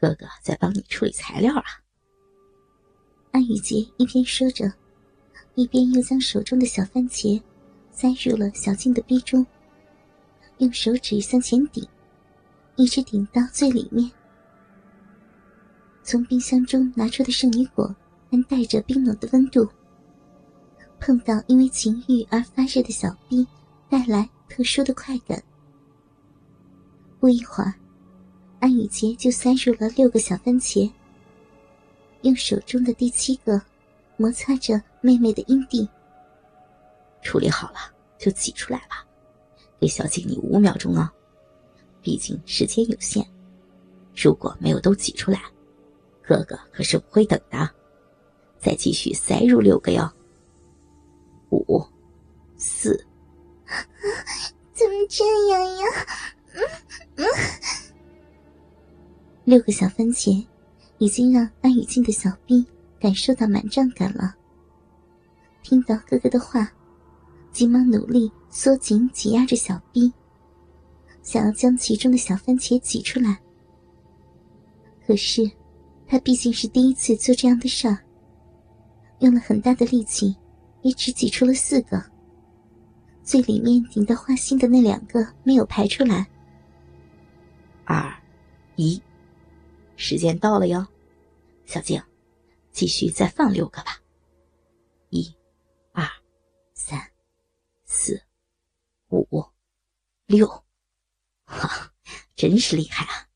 哥哥在帮你处理材料啊。安雨洁一边说着，一边又将手中的小番茄塞入了小静的逼中，用手指向前顶，一直顶到最里面。从冰箱中拿出的圣女果还带着冰冷的温度，碰到因为情欲而发热的小逼，带来特殊的快感。不一会儿，安雨洁就塞入了六个小番茄。用手中的第七个摩擦着妹妹的阴蒂，处理好了就挤出来吧，给小静你五秒钟哦，毕竟时间有限，如果没有都挤出来，哥哥可是不会等的，再继续塞入六个哟。五、四，怎么这样呀？六个小番茄。已经让安雨静的小臂感受到满胀感了。听到哥哥的话，急忙努力缩紧挤压着小臂，想要将其中的小番茄挤出来。可是，他毕竟是第一次做这样的事儿，用了很大的力气，也只挤出了四个。最里面顶到花心的那两个没有排出来。二，一。时间到了哟，小静，继续再放六个吧。一、二、三、四、五、六，哈，真是厉害啊！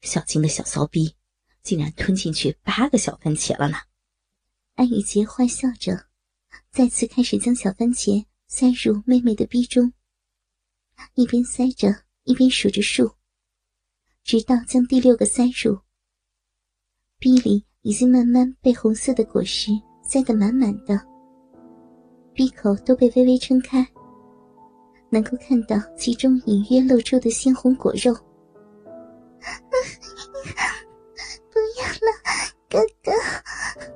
小静的小骚逼竟然吞进去八个小番茄了呢。安雨洁坏笑着，再次开始将小番茄塞入妹妹的逼中，一边塞着一边数着数，直到将第六个塞入。鼻里已经慢慢被红色的果实塞得满满的，鼻口都被微微撑开，能够看到其中隐约露出的鲜红果肉。不要了，哥哥，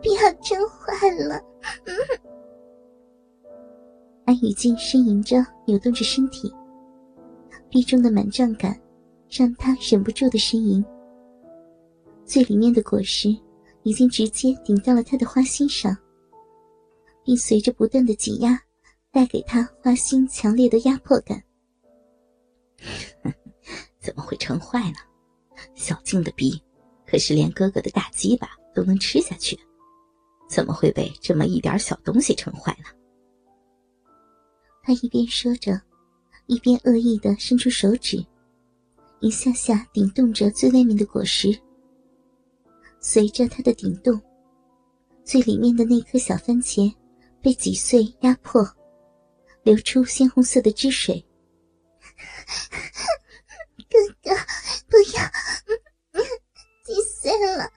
不要真坏了。安雨静呻吟着，扭动着身体，鼻中的满胀感让她忍不住的呻吟。最里面的果实已经直接顶到了他的花心上，并随着不断的挤压，带给他花心强烈的压迫感。怎么会撑坏呢？小静的逼可是连哥哥的大鸡巴都能吃下去，怎么会被这么一点小东西撑坏呢？他一边说着，一边恶意的伸出手指，一下下顶动着最外面的果实。随着它的顶动，最里面的那颗小番茄被挤碎压迫，流出鲜红色的汁水。哥哥，不要，挤碎了！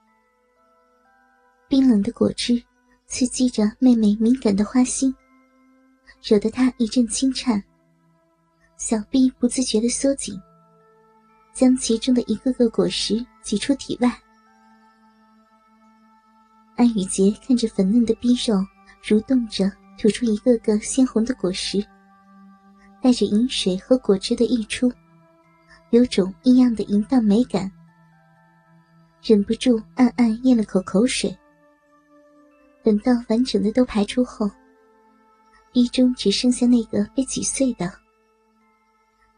冰冷的果汁刺激着妹妹敏感的花心，惹得她一阵轻颤，小臂不自觉的缩紧。将其中的一个个果实挤出体外。安雨洁看着粉嫩的逼肉蠕动着，吐出一个个鲜红的果实，带着饮水和果汁的溢出，有种异样的淫荡美感，忍不住暗暗咽了口口水。等到完整的都排出后，逼中只剩下那个被挤碎的。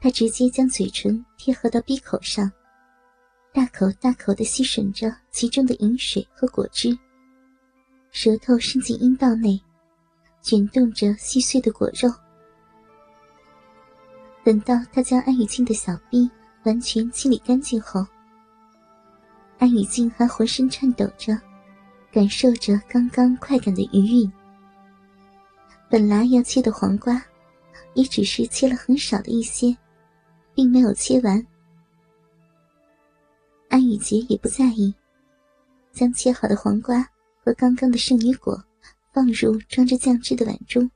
他直接将嘴唇贴合到鼻口上，大口大口的吸吮着其中的饮水和果汁，舌头伸进阴道内，卷动着细碎的果肉。等到他将安雨静的小臂完全清理干净后，安雨静还浑身颤抖着，感受着刚刚快感的余韵。本来要切的黄瓜，也只是切了很少的一些。并没有切完，安雨洁也不在意，将切好的黄瓜和刚刚的圣女果放入装着酱汁的碗中，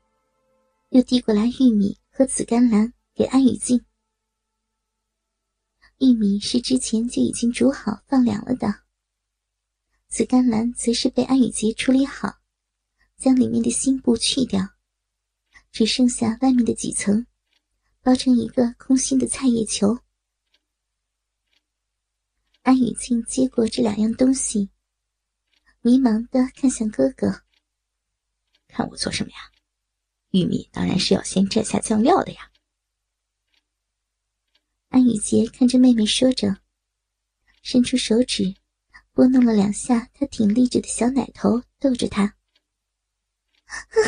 又递过来玉米和紫甘蓝给安雨静。玉米是之前就已经煮好放凉了的，紫甘蓝则是被安雨洁处理好，将里面的芯部去掉，只剩下外面的几层。包成一个空心的菜叶球。安雨静接过这两样东西，迷茫的看向哥哥。看我做什么呀？玉米当然是要先蘸下酱料的呀。安雨洁看着妹妹说着，伸出手指拨弄了两下她挺立着的小奶头，逗着她。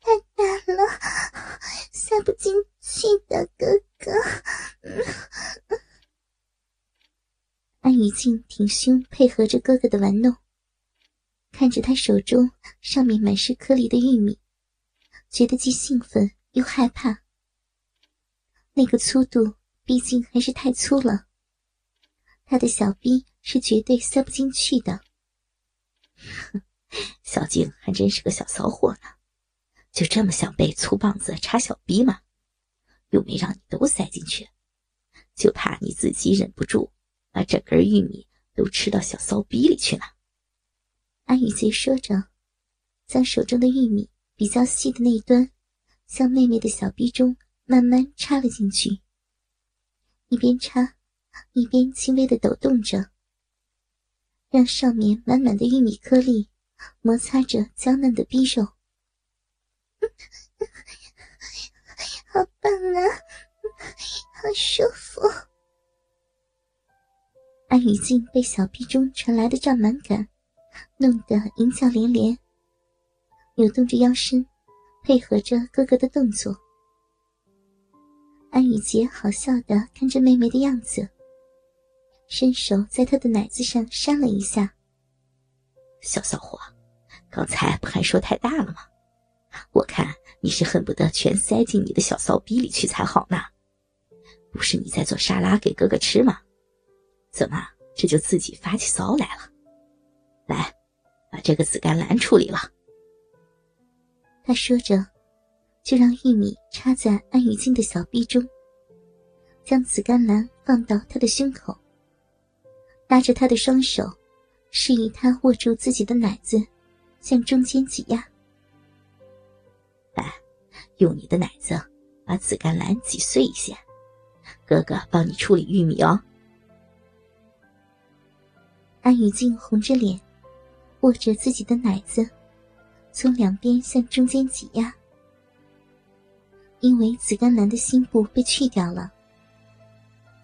太大了，塞不进去的，哥哥。安雨静挺胸配合着哥哥的玩弄，看着他手中上面满是颗粒的玉米，觉得既兴奋又害怕。那个粗度毕竟还是太粗了，他的小逼是绝对塞不进去的。小静还真是个小骚货呢。就这么想被粗棒子插小逼吗？又没让你都塞进去，就怕你自己忍不住把整根玉米都吃到小骚逼里去了。安雨洁说着，将手中的玉米比较细的那一端，向妹妹的小逼中慢慢插了进去。一边插，一边轻微的抖动着，让上面满满的玉米颗粒摩擦着娇嫩的逼肉。好棒啊，好舒服！安雨静被小臂中传来的胀满感弄得淫叫连连，扭动着腰身，配合着哥哥的动作。安雨洁好笑的看着妹妹的样子，伸手在她的奶子上扇了一下：“小骚货，刚才不还说太大了吗？”我看你是恨不得全塞进你的小骚逼里去才好呢，不是你在做沙拉给哥哥吃吗？怎么这就自己发起骚来了？来，把这个紫甘蓝处理了。他说着，就让玉米插在安雨静的小臂中，将紫甘蓝放到他的胸口，拉着他的双手，示意他握住自己的奶子，向中间挤压。来用你的奶子把紫甘蓝挤碎一些，哥哥帮你处理玉米哦。安雨静红着脸，握着自己的奶子，从两边向中间挤压。因为紫甘蓝的心部被去掉了，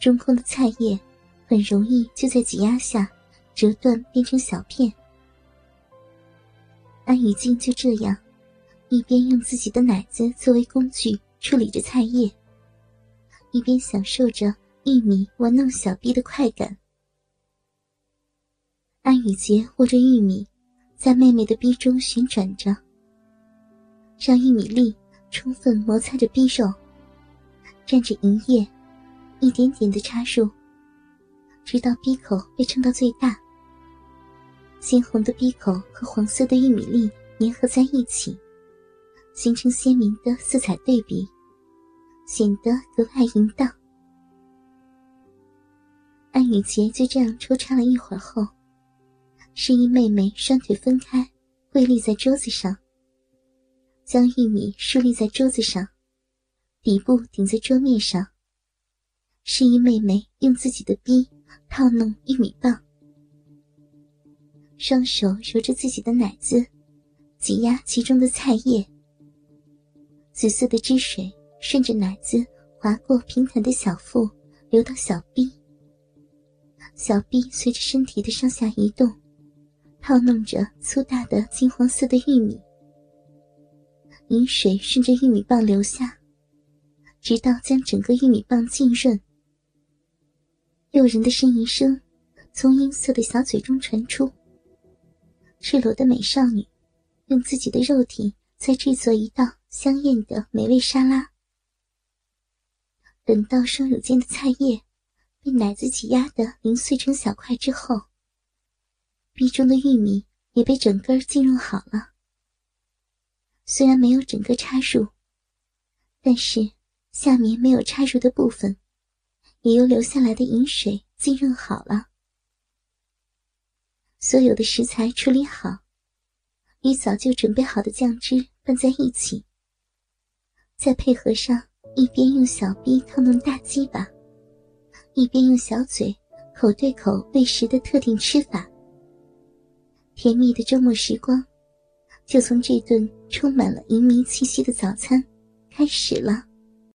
中空的菜叶很容易就在挤压下折断，变成小片。安雨静就这样。一边用自己的奶子作为工具处理着菜叶，一边享受着玉米玩弄小臂的快感。安雨洁握着玉米，在妹妹的臂中旋转着，让玉米粒充分摩擦着臂肉，蘸着银液，一点点的插入，直到鼻口被撑到最大。鲜红的鼻口和黄色的玉米粒粘合在一起。形成鲜明的色彩对比，显得格外淫荡。安雨洁就这样抽插了一会儿后，示意妹妹双腿分开，跪立在桌子上，将玉米竖立在桌子上，底部顶在桌面上，示意妹妹用自己的逼套弄玉米棒，双手揉着自己的奶子，挤压其中的菜叶。紫色的汁水顺着奶子划过平坦的小腹，流到小臂。小臂随着身体的上下移动，套弄着粗大的金黄色的玉米。饮水顺着玉米棒流下，直到将整个玉米棒浸润。诱人的呻吟声从阴色的小嘴中传出。赤裸的美少女用自己的肉体在制作一道。香艳的美味沙拉。等到双乳间的菜叶被奶子挤压的零碎成小块之后，壁中的玉米也被整根浸润好了。虽然没有整个插入，但是下面没有插入的部分，也由流下来的饮水浸润好了。所有的食材处理好，与早就准备好的酱汁拌在一起。再配合上一边用小臂套弄大鸡巴，一边用小嘴口对口喂食的特定吃法。甜蜜的周末时光，就从这顿充满了淫糜气息的早餐开始了。